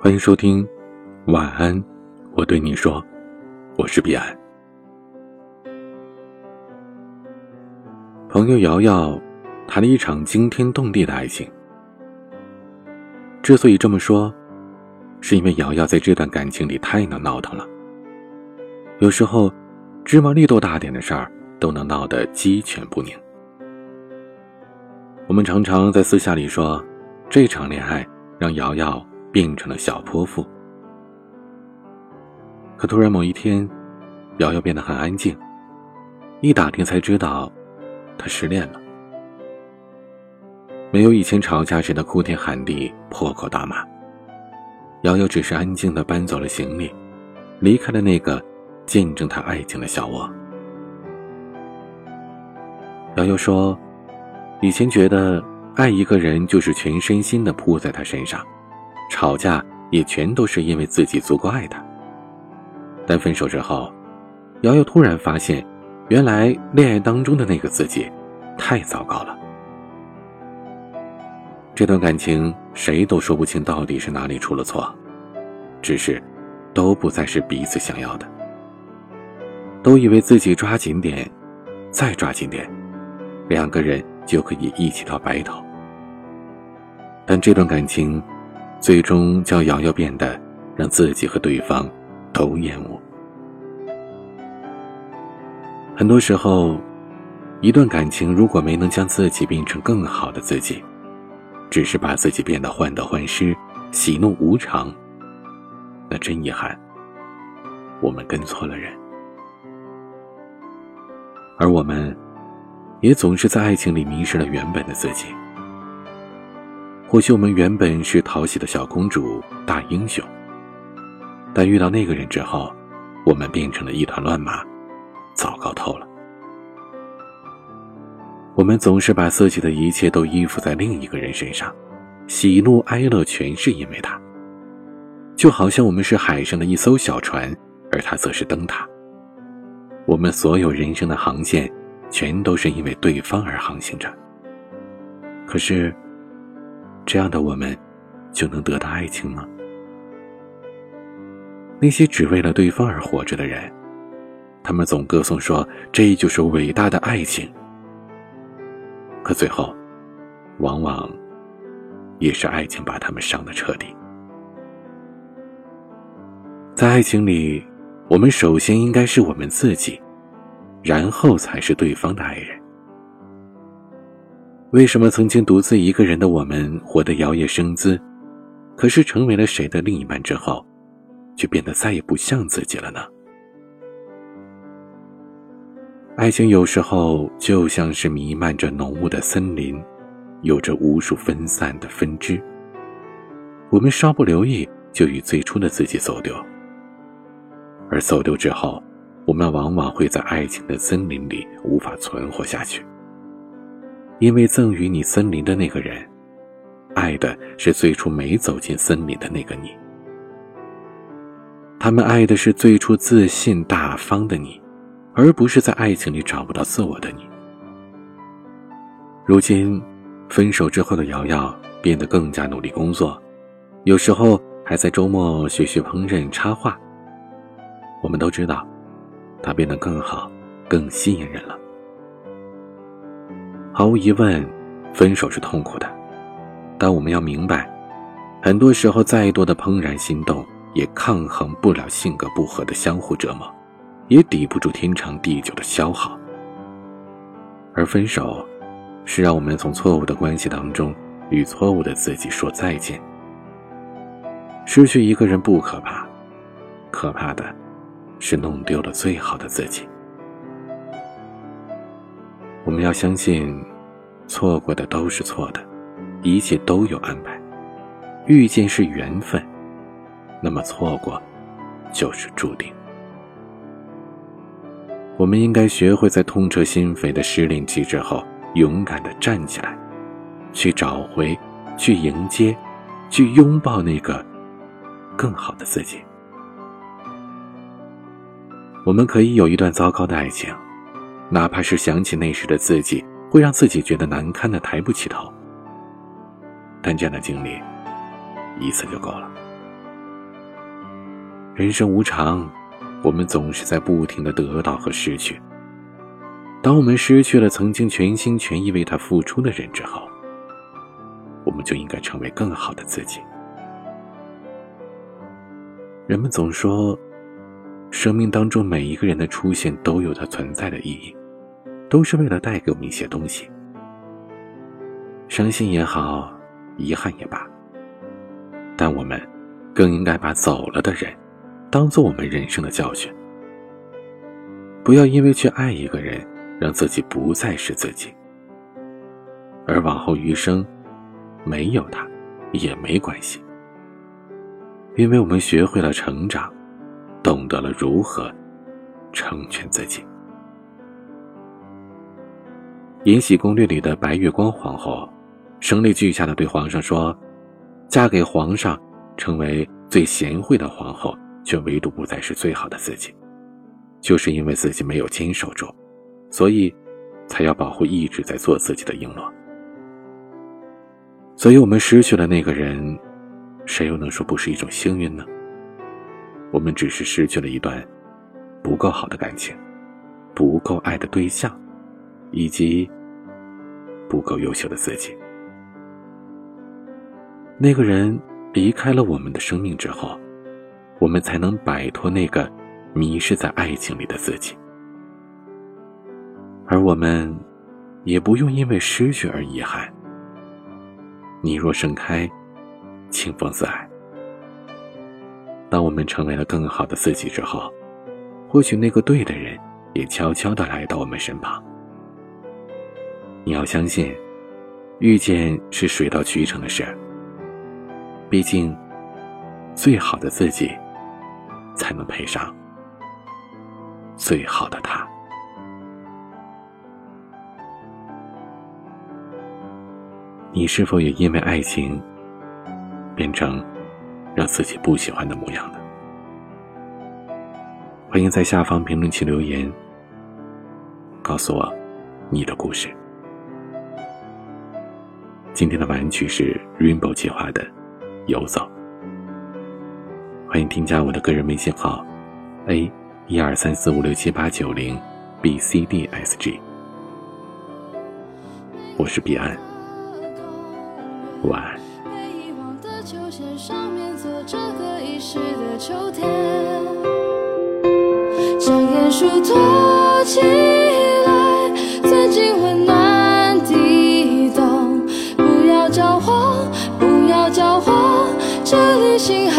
欢迎收听，晚安，我对你说，我是彼岸。朋友瑶瑶谈了一场惊天动地的爱情。之所以这么说，是因为瑶瑶在这段感情里太能闹腾了。有时候，芝麻绿豆大点的事儿都能闹得鸡犬不宁。我们常常在私下里说，这场恋爱让瑶瑶变成了小泼妇。可突然某一天，瑶瑶变得很安静，一打听才知道，她失恋了。没有以前吵架时的哭天喊地、破口大骂，瑶瑶只是安静的搬走了行李，离开了那个见证她爱情的小窝。瑶瑶说。以前觉得爱一个人就是全身心的扑在他身上，吵架也全都是因为自己足够爱他。但分手之后，瑶瑶突然发现，原来恋爱当中的那个自己，太糟糕了。这段感情谁都说不清到底是哪里出了错，只是，都不再是彼此想要的。都以为自己抓紧点，再抓紧点，两个人。就可以一起到白头，但这段感情，最终叫瑶瑶变得让自己和对方都厌恶。很多时候，一段感情如果没能将自己变成更好的自己，只是把自己变得患得患失、喜怒无常，那真遗憾，我们跟错了人，而我们。也总是在爱情里迷失了原本的自己。或许我们原本是讨喜的小公主、大英雄，但遇到那个人之后，我们变成了一团乱麻，糟糕透了。我们总是把自己的一切都依附在另一个人身上，喜怒哀乐全是因为他，就好像我们是海上的一艘小船，而他则是灯塔。我们所有人生的航线。全都是因为对方而航行着。可是，这样的我们，就能得到爱情吗？那些只为了对方而活着的人，他们总歌颂说这就是伟大的爱情。可最后，往往也是爱情把他们伤得彻底。在爱情里，我们首先应该是我们自己。然后才是对方的爱人。为什么曾经独自一个人的我们活得摇曳生姿，可是成为了谁的另一半之后，却变得再也不像自己了呢？爱情有时候就像是弥漫着浓雾的森林，有着无数分散的分支。我们稍不留意，就与最初的自己走丢。而走丢之后，我们往往会在爱情的森林里无法存活下去，因为赠予你森林的那个人，爱的是最初没走进森林的那个你。他们爱的是最初自信大方的你，而不是在爱情里找不到自我的你。如今，分手之后的瑶瑶变得更加努力工作，有时候还在周末学学烹饪、插画。我们都知道。他变得更好，更吸引人了。毫无疑问，分手是痛苦的，但我们要明白，很多时候再多的怦然心动，也抗衡不了性格不合的相互折磨，也抵不住天长地久的消耗。而分手，是让我们从错误的关系当中与错误的自己说再见。失去一个人不可怕，可怕的。是弄丢了最好的自己。我们要相信，错过的都是错的，一切都有安排。遇见是缘分，那么错过就是注定。我们应该学会在痛彻心扉的失恋期之后，勇敢的站起来，去找回，去迎接，去拥抱那个更好的自己。我们可以有一段糟糕的爱情，哪怕是想起那时的自己，会让自己觉得难堪的抬不起头。但这样的经历，一次就够了。人生无常，我们总是在不停的得到和失去。当我们失去了曾经全心全意为他付出的人之后，我们就应该成为更好的自己。人们总说，生命当中每一个人的出现都有它存在的意义，都是为了带给我们一些东西。伤心也好，遗憾也罢，但我们更应该把走了的人当做我们人生的教训，不要因为去爱一个人。让自己不再是自己，而往后余生，没有他，也没关系，因为我们学会了成长，懂得了如何成全自己。《延禧攻略》里的白月光皇后，声泪俱下的对皇上说：“嫁给皇上，成为最贤惠的皇后，却唯独不再是最好的自己，就是因为自己没有坚守住。”所以，才要保护一直在做自己的璎珞。所以我们失去了那个人，谁又能说不是一种幸运呢？我们只是失去了一段不够好的感情，不够爱的对象，以及不够优秀的自己。那个人离开了我们的生命之后，我们才能摆脱那个迷失在爱情里的自己。而我们，也不用因为失去而遗憾。你若盛开，清风自来。当我们成为了更好的自己之后，或许那个对的人也悄悄的来到我们身旁。你要相信，遇见是水到渠成的事。毕竟，最好的自己，才能配上最好的他。你是否也因为爱情，变成让自己不喜欢的模样呢？欢迎在下方评论区留言，告诉我你的故事。今天的晚曲是 Rainbow 计划的《游走》，欢迎添加我的个人微信号：a 一二三四五六七八九零 b c d s g，我是彼岸。晚安。秋天将叶树托起 watching